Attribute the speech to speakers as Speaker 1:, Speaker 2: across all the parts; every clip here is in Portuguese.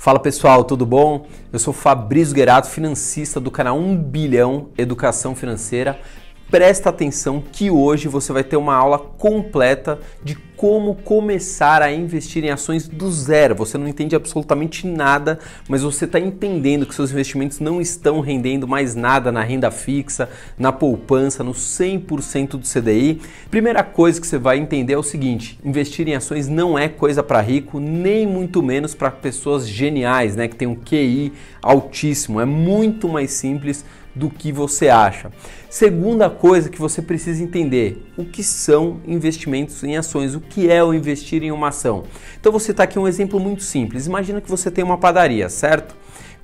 Speaker 1: Fala pessoal, tudo bom? Eu sou Fabrício Guerato, financista do canal 1 Bilhão Educação Financeira. Presta atenção que hoje você vai ter uma aula completa de como começar a investir em ações do zero. Você não entende absolutamente nada, mas você está entendendo que seus investimentos não estão rendendo mais nada na renda fixa, na poupança, no 100% do CDI. Primeira coisa que você vai entender é o seguinte: investir em ações não é coisa para rico, nem muito menos para pessoas geniais, né, que tem um QI altíssimo. É muito mais simples do que você acha. Segunda coisa que você precisa entender: o que são investimentos em ações, o que é o investir em uma ação. Então você está aqui um exemplo muito simples. Imagina que você tem uma padaria, certo?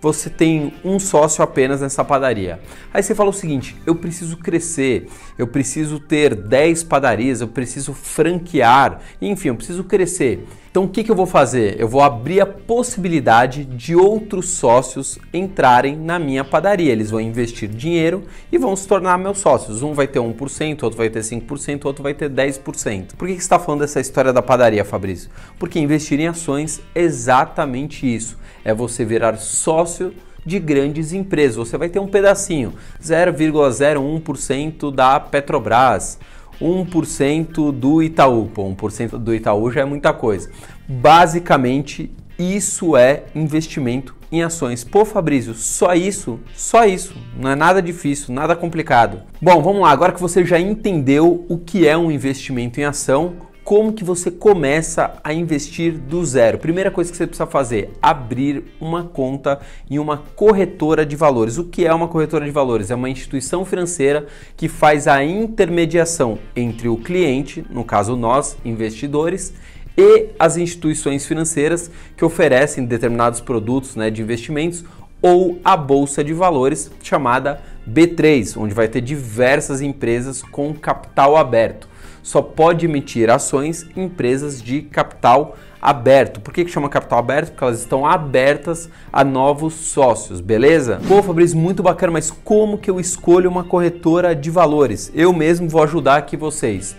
Speaker 1: você tem um sócio apenas nessa padaria. Aí você fala o seguinte: eu preciso crescer, eu preciso ter 10 padarias, eu preciso franquear, enfim, eu preciso crescer. Então o que, que eu vou fazer? Eu vou abrir a possibilidade de outros sócios entrarem na minha padaria. Eles vão investir dinheiro e vão se tornar meus sócios. Um vai ter 1%, outro vai ter 5%, outro vai ter 10%. Por que, que você está falando dessa história da padaria, Fabrício? Porque investir em ações é exatamente isso. É você virar sócio de grandes empresas. Você vai ter um pedacinho, 0,01% da Petrobras, 1% do Itaú. Pô, 1% do Itaú já é muita coisa. Basicamente, isso é investimento em ações. Pô, Fabrício, só isso? Só isso. Não é nada difícil, nada complicado. Bom, vamos lá. Agora que você já entendeu o que é um investimento em ação, como que você começa a investir do zero? Primeira coisa que você precisa fazer, abrir uma conta em uma corretora de valores. O que é uma corretora de valores? É uma instituição financeira que faz a intermediação entre o cliente, no caso nós, investidores, e as instituições financeiras que oferecem determinados produtos né, de investimentos ou a bolsa de valores chamada B3, onde vai ter diversas empresas com capital aberto só pode emitir ações em empresas de capital aberto. Por que, que chama capital aberto? Porque elas estão abertas a novos sócios, beleza? Pô, Fabrício, muito bacana, mas como que eu escolho uma corretora de valores? Eu mesmo vou ajudar aqui vocês.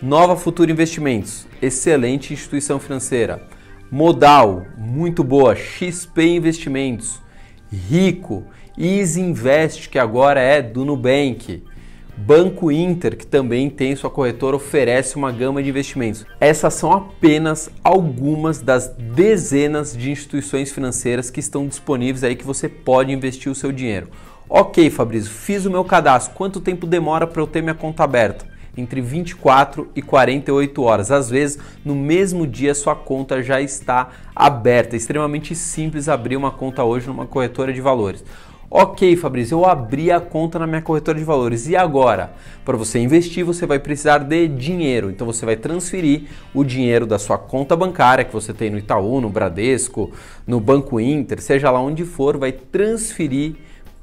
Speaker 1: Nova Futura Investimentos, excelente instituição financeira. Modal, muito boa. XP Investimentos, Rico. Easy Invest, que agora é do Nubank. Banco Inter, que também tem sua corretora, oferece uma gama de investimentos. Essas são apenas algumas das dezenas de instituições financeiras que estão disponíveis aí que você pode investir o seu dinheiro. Ok, Fabrício, fiz o meu cadastro. Quanto tempo demora para eu ter minha conta aberta? Entre 24 e 48 horas. Às vezes, no mesmo dia, sua conta já está aberta. É extremamente simples abrir uma conta hoje numa corretora de valores. Ok, Fabrício, eu abri a conta na minha corretora de valores. E agora? Para você investir, você vai precisar de dinheiro. Então você vai transferir o dinheiro da sua conta bancária que você tem no Itaú, no Bradesco, no Banco Inter, seja lá onde for, vai transferir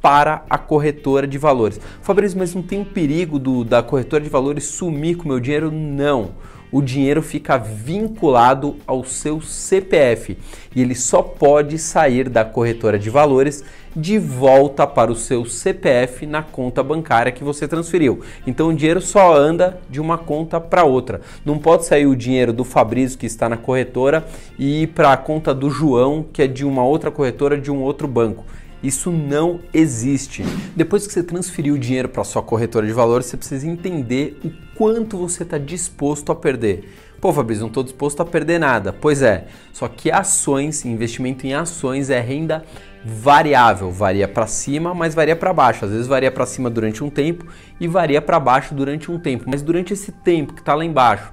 Speaker 1: para a corretora de valores. Fabrício, mas não tem um perigo do, da corretora de valores sumir com o meu dinheiro? Não o dinheiro fica vinculado ao seu CPF e ele só pode sair da corretora de valores de volta para o seu CPF na conta bancária que você transferiu. Então o dinheiro só anda de uma conta para outra. Não pode sair o dinheiro do Fabrício que está na corretora e ir para a conta do João que é de uma outra corretora de um outro banco. Isso não existe. Depois que você transferiu o dinheiro para sua corretora de valores, você precisa entender o quanto você está disposto a perder. Pô, Fabrício, não estou disposto a perder nada. Pois é, só que ações, investimento em ações é renda variável, varia para cima, mas varia para baixo. Às vezes varia para cima durante um tempo e varia para baixo durante um tempo. Mas durante esse tempo que está lá embaixo,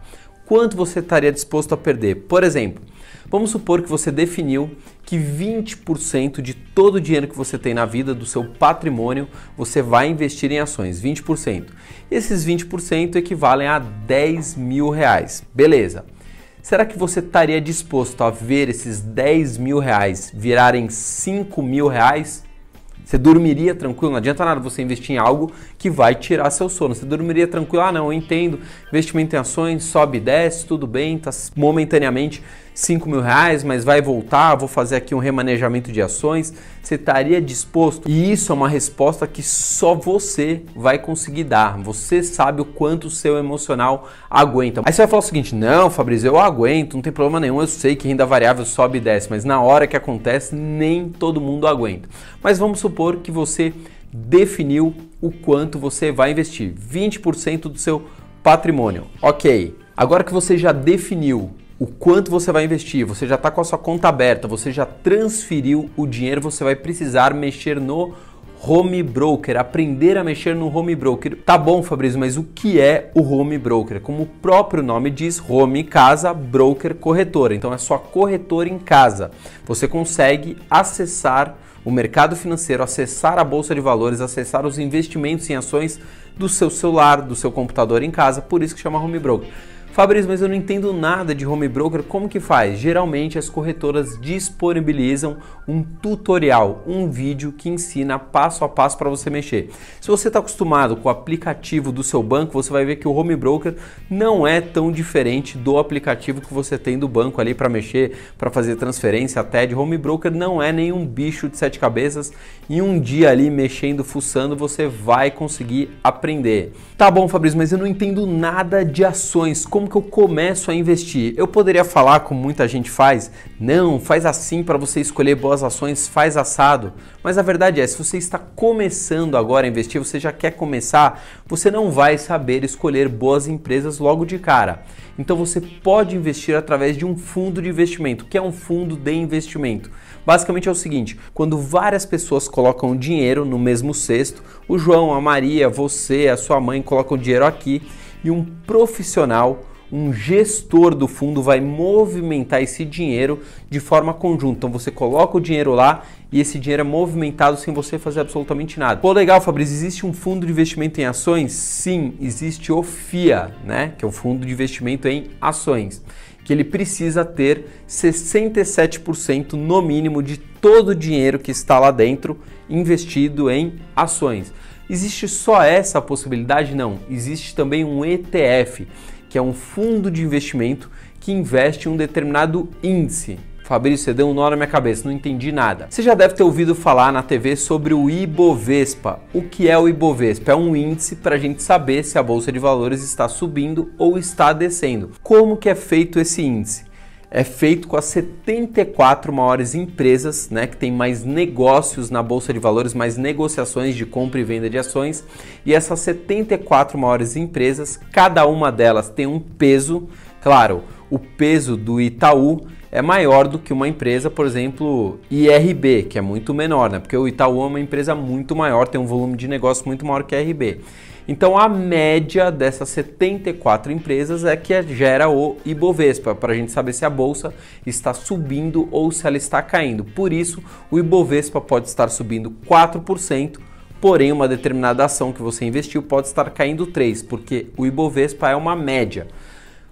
Speaker 1: quanto você estaria disposto a perder? Por exemplo, Vamos supor que você definiu que 20% de todo o dinheiro que você tem na vida, do seu patrimônio, você vai investir em ações. 20%. Esses 20% equivalem a 10 mil reais. Beleza. Será que você estaria disposto a ver esses 10 mil reais virarem 5 mil reais? Você dormiria tranquilo? Não adianta nada você investir em algo que vai tirar seu sono. Você dormiria tranquilo? Ah, não, eu entendo. Investimento em ações, sobe e desce, tudo bem, tá momentaneamente 5 mil reais, mas vai voltar, vou fazer aqui um remanejamento de ações, você estaria disposto? E isso é uma resposta que só você vai conseguir dar. Você sabe o quanto o seu emocional aguenta. Aí você vai falar o seguinte: não, Fabrício, eu aguento, não tem problema nenhum, eu sei que renda variável sobe e desce, mas na hora que acontece, nem todo mundo aguenta. Mas vamos supor que você definiu o quanto você vai investir, 20% do seu patrimônio. Ok. Agora que você já definiu o quanto você vai investir, você já está com a sua conta aberta, você já transferiu o dinheiro, você vai precisar mexer no home broker, aprender a mexer no home broker. Tá bom, Fabrício, mas o que é o home broker? Como o próprio nome diz, home casa, broker corretora. Então é sua corretora em casa. Você consegue acessar o mercado financeiro, acessar a bolsa de valores, acessar os investimentos em ações do seu celular, do seu computador em casa, por isso que chama home broker. Fabrício, mas eu não entendo nada de home broker, como que faz? Geralmente as corretoras disponibilizam um tutorial, um vídeo que ensina passo a passo para você mexer. Se você está acostumado com o aplicativo do seu banco, você vai ver que o home broker não é tão diferente do aplicativo que você tem do banco ali para mexer, para fazer transferência até de home broker, não é nenhum bicho de sete cabeças. Em um dia ali mexendo, fuçando, você vai conseguir aprender. Tá bom, Fabrício, mas eu não entendo nada de ações. Como como que eu começo a investir? Eu poderia falar como muita gente faz, não, faz assim para você escolher boas ações, faz assado. Mas a verdade é, se você está começando agora a investir, você já quer começar, você não vai saber escolher boas empresas logo de cara. Então você pode investir através de um fundo de investimento, que é um fundo de investimento. Basicamente é o seguinte: quando várias pessoas colocam dinheiro no mesmo cesto, o João, a Maria, você, a sua mãe colocam dinheiro aqui e um profissional um gestor do fundo vai movimentar esse dinheiro de forma conjunta. Então você coloca o dinheiro lá e esse dinheiro é movimentado sem você fazer absolutamente nada. Pô, legal, Fabrício, existe um fundo de investimento em ações? Sim, existe o FIA, né? Que é o fundo de investimento em ações. Que ele precisa ter 67% no mínimo de todo o dinheiro que está lá dentro investido em ações. Existe só essa possibilidade? Não. Existe também um ETF que é um fundo de investimento que investe em um determinado índice. Fabrício, você deu um nó na minha cabeça, não entendi nada. Você já deve ter ouvido falar na TV sobre o Ibovespa. O que é o Ibovespa? É um índice para a gente saber se a bolsa de valores está subindo ou está descendo. Como que é feito esse índice? É feito com as 74 maiores empresas, né, que tem mais negócios na bolsa de valores, mais negociações de compra e venda de ações. E essas 74 maiores empresas, cada uma delas tem um peso, claro, o peso do Itaú é maior do que uma empresa, por exemplo, IRB, que é muito menor, né? Porque o Itaú é uma empresa muito maior, tem um volume de negócio muito maior que a IRB. Então a média dessas 74 empresas é que gera o Ibovespa, para a gente saber se a bolsa está subindo ou se ela está caindo. Por isso, o Ibovespa pode estar subindo 4%, porém uma determinada ação que você investiu pode estar caindo 3%, porque o Ibovespa é uma média.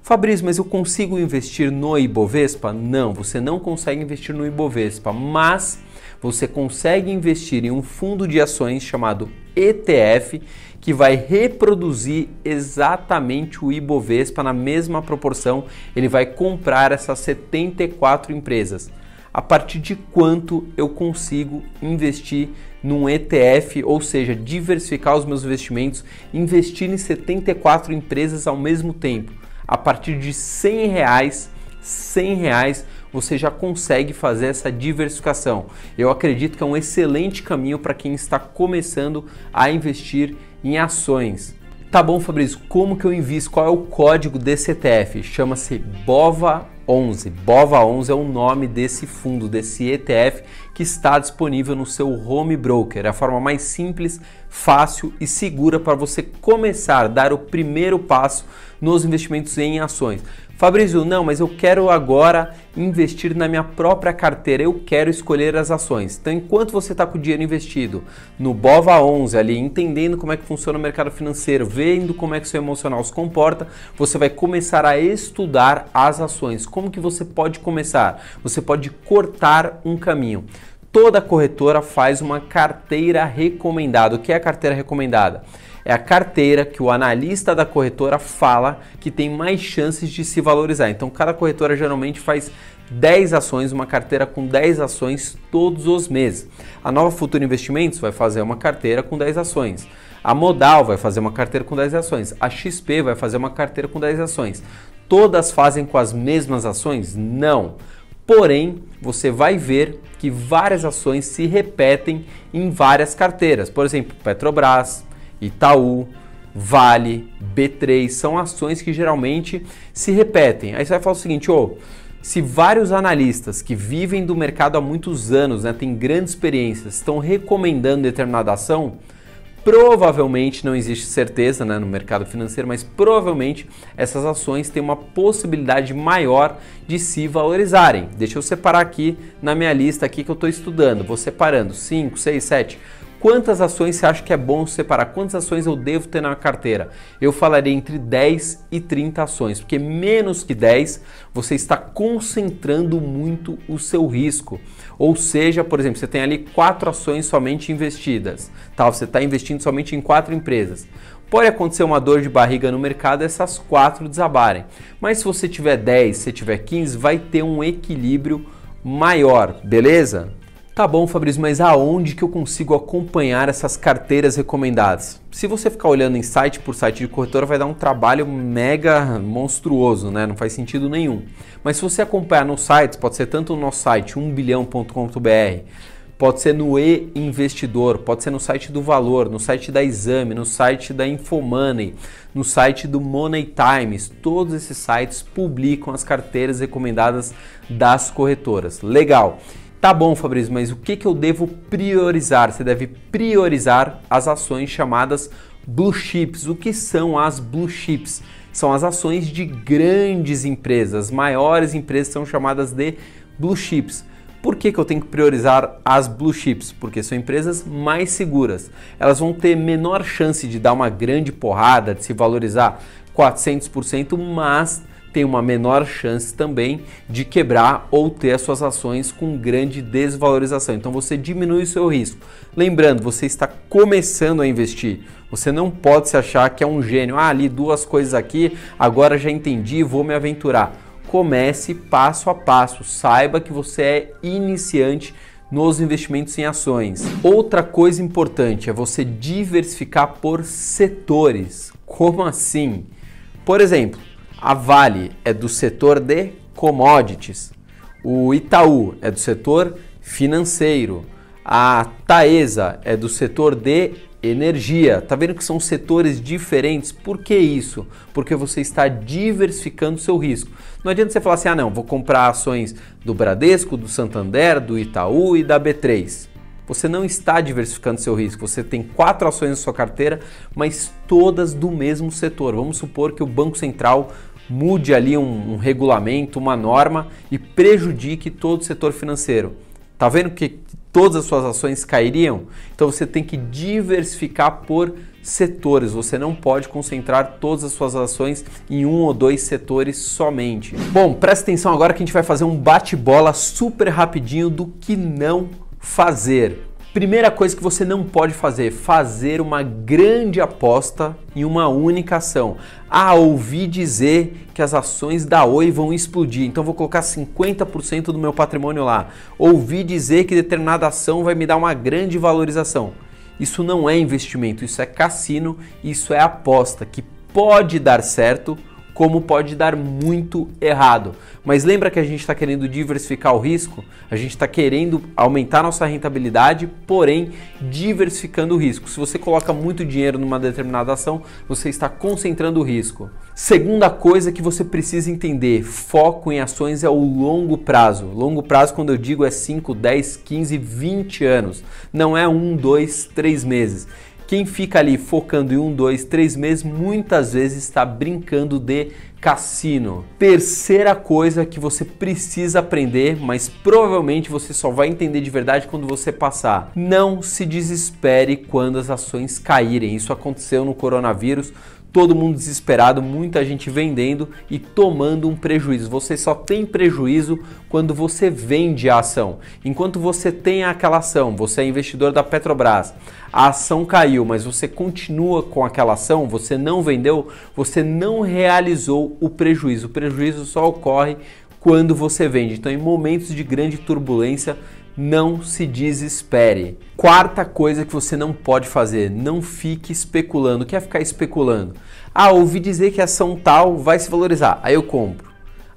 Speaker 1: Fabrício, mas eu consigo investir no Ibovespa? Não, você não consegue investir no Ibovespa, mas você consegue investir em um fundo de ações chamado ETF que vai reproduzir exatamente o Ibovespa na mesma proporção. Ele vai comprar essas 74 empresas. A partir de quanto eu consigo investir num ETF, ou seja, diversificar os meus investimentos, investir em 74 empresas ao mesmo tempo. A partir de 100 reais, 100 reais você já consegue fazer essa diversificação. Eu acredito que é um excelente caminho para quem está começando a investir em ações. Tá bom, Fabrício, como que eu invisto? Qual é o código desse ETF? Chama-se BOVA11. BOVA11 é o nome desse fundo, desse ETF que está disponível no seu home broker. É a forma mais simples, fácil e segura para você começar a dar o primeiro passo nos investimentos em ações. Fabrício, não, mas eu quero agora investir na minha própria carteira, eu quero escolher as ações. Então, enquanto você está com o dinheiro investido no BOVA 11 ali, entendendo como é que funciona o mercado financeiro, vendo como é que seu emocional se comporta, você vai começar a estudar as ações. Como que você pode começar? Você pode cortar um caminho toda corretora faz uma carteira recomendada. O que é a carteira recomendada? é a carteira que o analista da corretora fala que tem mais chances de se valorizar. Então, cada corretora geralmente faz 10 ações, uma carteira com 10 ações todos os meses. A Nova Futura Investimentos vai fazer uma carteira com 10 ações. A Modal vai fazer uma carteira com 10 ações. A XP vai fazer uma carteira com 10 ações. Todas fazem com as mesmas ações? Não. Porém, você vai ver que várias ações se repetem em várias carteiras. Por exemplo, Petrobras, Itaú, Vale, B3 são ações que geralmente se repetem. Aí você vai falar o seguinte, ô, oh, se vários analistas que vivem do mercado há muitos anos, né, têm grandes experiências, estão recomendando determinada ação, provavelmente não existe certeza né, no mercado financeiro, mas provavelmente essas ações têm uma possibilidade maior de se valorizarem. Deixa eu separar aqui na minha lista aqui que eu estou estudando. Vou separando 5, 6, 7. Quantas ações você acha que é bom separar? Quantas ações eu devo ter na carteira? Eu falaria entre 10 e 30 ações, porque menos que 10 você está concentrando muito o seu risco. Ou seja, por exemplo, você tem ali quatro ações somente investidas, tá? Você está investindo somente em quatro empresas. Pode acontecer uma dor de barriga no mercado essas quatro desabarem. Mas se você tiver 10, se tiver 15, vai ter um equilíbrio maior, beleza? Tá bom, Fabrício, mas aonde que eu consigo acompanhar essas carteiras recomendadas? Se você ficar olhando em site por site de corretora, vai dar um trabalho mega monstruoso, né? Não faz sentido nenhum. Mas se você acompanhar nos sites, pode ser tanto no nosso site, 1bilhão.com.br, pode ser no e-investidor, pode ser no site do Valor, no site da Exame, no site da Infomoney, no site do Money Times. Todos esses sites publicam as carteiras recomendadas das corretoras. Legal. Tá bom, Fabrício, mas o que, que eu devo priorizar? Você deve priorizar as ações chamadas blue chips. O que são as blue chips? São as ações de grandes empresas, as maiores empresas são chamadas de blue chips. Por que, que eu tenho que priorizar as blue chips? Porque são empresas mais seguras. Elas vão ter menor chance de dar uma grande porrada, de se valorizar 400%, mas tem uma menor chance também de quebrar ou ter as suas ações com grande desvalorização. Então você diminui o seu risco. Lembrando, você está começando a investir. Você não pode se achar que é um gênio. Ah, ali duas coisas aqui, agora já entendi, vou me aventurar. Comece passo a passo. Saiba que você é iniciante nos investimentos em ações. Outra coisa importante é você diversificar por setores. Como assim? Por exemplo, a Vale é do setor de commodities. O Itaú é do setor financeiro. A Taesa é do setor de energia. Tá vendo que são setores diferentes? Por que isso? Porque você está diversificando seu risco. Não adianta você falar assim: "Ah, não, vou comprar ações do Bradesco, do Santander, do Itaú e da B3" você não está diversificando seu risco. Você tem quatro ações na sua carteira, mas todas do mesmo setor. Vamos supor que o Banco Central mude ali um, um regulamento, uma norma e prejudique todo o setor financeiro. Tá vendo que todas as suas ações cairiam? Então você tem que diversificar por setores. Você não pode concentrar todas as suas ações em um ou dois setores somente. Bom, presta atenção agora que a gente vai fazer um bate-bola super rapidinho do que não fazer. Primeira coisa que você não pode fazer, fazer uma grande aposta em uma única ação. Ah, ouvi dizer que as ações da Oi vão explodir, então vou colocar 50% do meu patrimônio lá. Ouvi dizer que determinada ação vai me dar uma grande valorização. Isso não é investimento, isso é cassino, isso é aposta que pode dar certo, como pode dar muito errado. Mas lembra que a gente está querendo diversificar o risco? A gente está querendo aumentar nossa rentabilidade, porém diversificando o risco. Se você coloca muito dinheiro numa determinada ação, você está concentrando o risco. Segunda coisa que você precisa entender: foco em ações é o longo prazo. Longo prazo, quando eu digo, é 5, 10, 15, 20 anos. Não é um, dois, três meses. Quem fica ali focando em um, dois, três meses, muitas vezes está brincando de cassino. Terceira coisa que você precisa aprender, mas provavelmente você só vai entender de verdade quando você passar. Não se desespere quando as ações caírem. Isso aconteceu no coronavírus. Todo mundo desesperado, muita gente vendendo e tomando um prejuízo. Você só tem prejuízo quando você vende a ação. Enquanto você tem aquela ação, você é investidor da Petrobras, a ação caiu, mas você continua com aquela ação, você não vendeu, você não realizou o prejuízo. O prejuízo só ocorre quando você vende. Então, em momentos de grande turbulência, não se desespere. Quarta coisa que você não pode fazer, não fique especulando. O que é ficar especulando? Ah, ouvi dizer que a ação tal vai se valorizar, aí eu compro.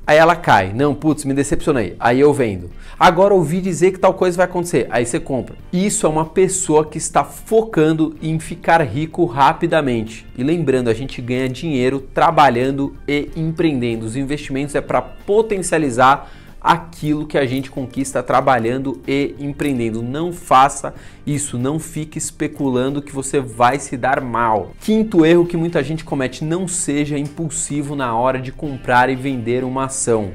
Speaker 1: Aí ela cai. Não, putz, me decepcionei. Aí eu vendo. Agora ouvi dizer que tal coisa vai acontecer. Aí você compra. Isso é uma pessoa que está focando em ficar rico rapidamente. E lembrando, a gente ganha dinheiro trabalhando e empreendendo. Os investimentos é para potencializar aquilo que a gente conquista trabalhando e empreendendo. Não faça isso, não fique especulando que você vai se dar mal. Quinto erro que muita gente comete: não seja impulsivo na hora de comprar e vender uma ação.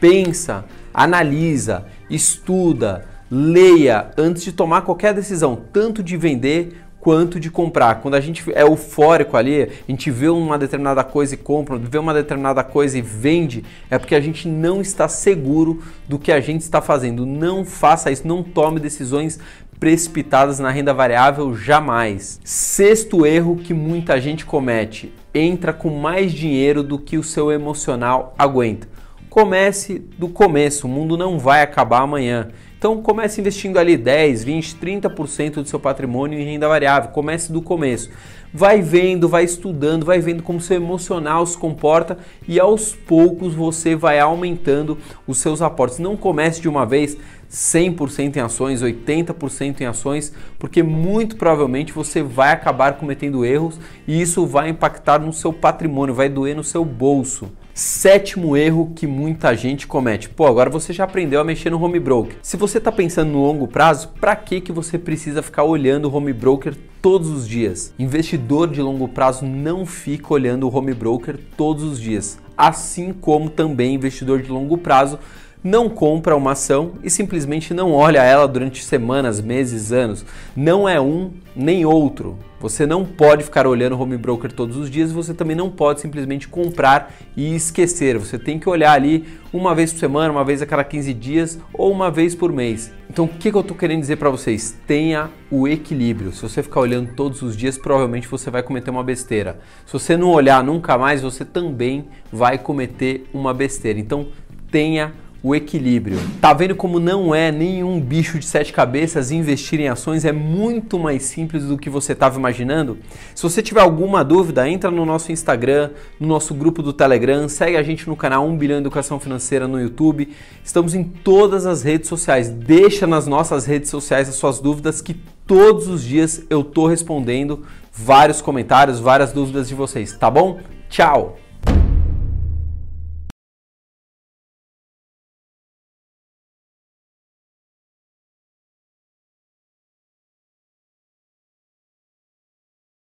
Speaker 1: Pensa, analisa, estuda, leia antes de tomar qualquer decisão, tanto de vender quanto de comprar. Quando a gente é eufórico ali, a gente vê uma determinada coisa e compra, vê uma determinada coisa e vende, é porque a gente não está seguro do que a gente está fazendo. Não faça isso, não tome decisões precipitadas na renda variável jamais. Sexto erro que muita gente comete: entra com mais dinheiro do que o seu emocional aguenta. Comece do começo, o mundo não vai acabar amanhã. Então comece investindo ali 10, 20, 30% do seu patrimônio em renda variável. Comece do começo. Vai vendo, vai estudando, vai vendo como seu emocional se comporta e aos poucos você vai aumentando os seus aportes. Não comece de uma vez 100% em ações, 80% em ações, porque muito provavelmente você vai acabar cometendo erros e isso vai impactar no seu patrimônio, vai doer no seu bolso. Sétimo erro que muita gente comete. Pô, agora você já aprendeu a mexer no home broker. Se você está pensando no longo prazo, para que que você precisa ficar olhando o home broker todos os dias? Investidor de longo prazo não fica olhando o home broker todos os dias, assim como também investidor de longo prazo não compra uma ação e simplesmente não olha ela durante semanas, meses, anos. Não é um nem outro. Você não pode ficar olhando o home broker todos os dias, você também não pode simplesmente comprar e esquecer. Você tem que olhar ali uma vez por semana, uma vez a cada 15 dias ou uma vez por mês. Então, o que, que eu estou querendo dizer para vocês? Tenha o equilíbrio. Se você ficar olhando todos os dias, provavelmente você vai cometer uma besteira. Se você não olhar nunca mais, você também vai cometer uma besteira. Então, tenha o equilíbrio. Tá vendo como não é nenhum bicho de sete cabeças investir em ações é muito mais simples do que você estava imaginando? Se você tiver alguma dúvida, entra no nosso Instagram, no nosso grupo do Telegram, segue a gente no canal 1 bilhão educação financeira no YouTube. Estamos em todas as redes sociais. Deixa nas nossas redes sociais as suas dúvidas que todos os dias eu tô respondendo vários comentários, várias dúvidas de vocês, tá bom? Tchau.